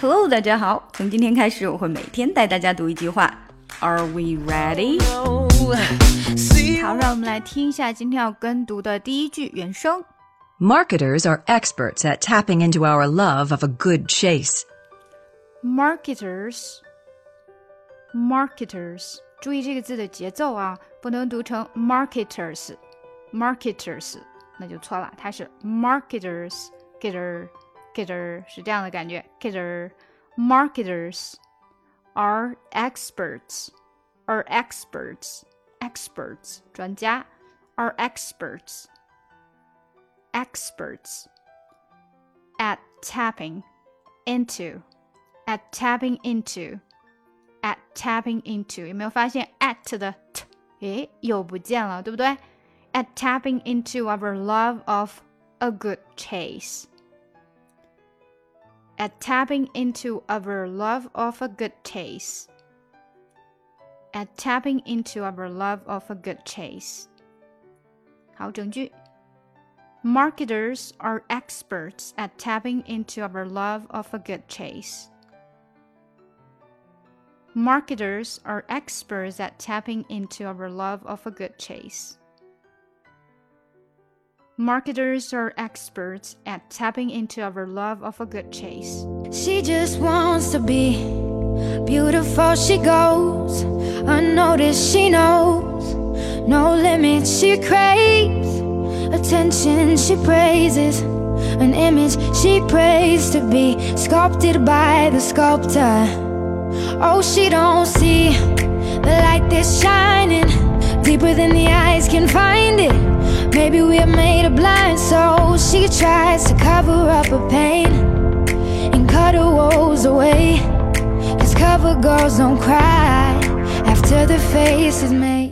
Hello，大家好。从今天开始，我会每天带大家读一句话。Are we ready？好，让我们来听一下今天要跟读的第一句原声。Marketers are experts at tapping into our love of a good chase. Marketers, marketers，注意这个字的节奏啊，不能读成 marketers, marketers，那就错了，它是 marketers, getter。 marketer 是这样的感觉，marketer marketers are experts are experts experts 专家 are experts experts at tapping into at tapping into at tapping into 有没有发现 at 的 t 诶又不见了，对不对？at tapping into our love of a good chase at tapping into our love of a good chase. At tapping into our love of a good chase. 好，整句。Marketers are experts at tapping into our love of a good chase. Marketers are experts at tapping into our love of a good chase. Marketers are experts at tapping into our love of a good chase. She just wants to be beautiful. She goes unnoticed. She knows no limits. She craves attention. She praises an image she prays to be sculpted by the sculptor. Oh, she don't see the light that's shining deeper than the eyes can find it. Maybe we're made of blind souls. She tries to cover up her pain and cut her woes away. Cause cover girls don't cry after the face is made.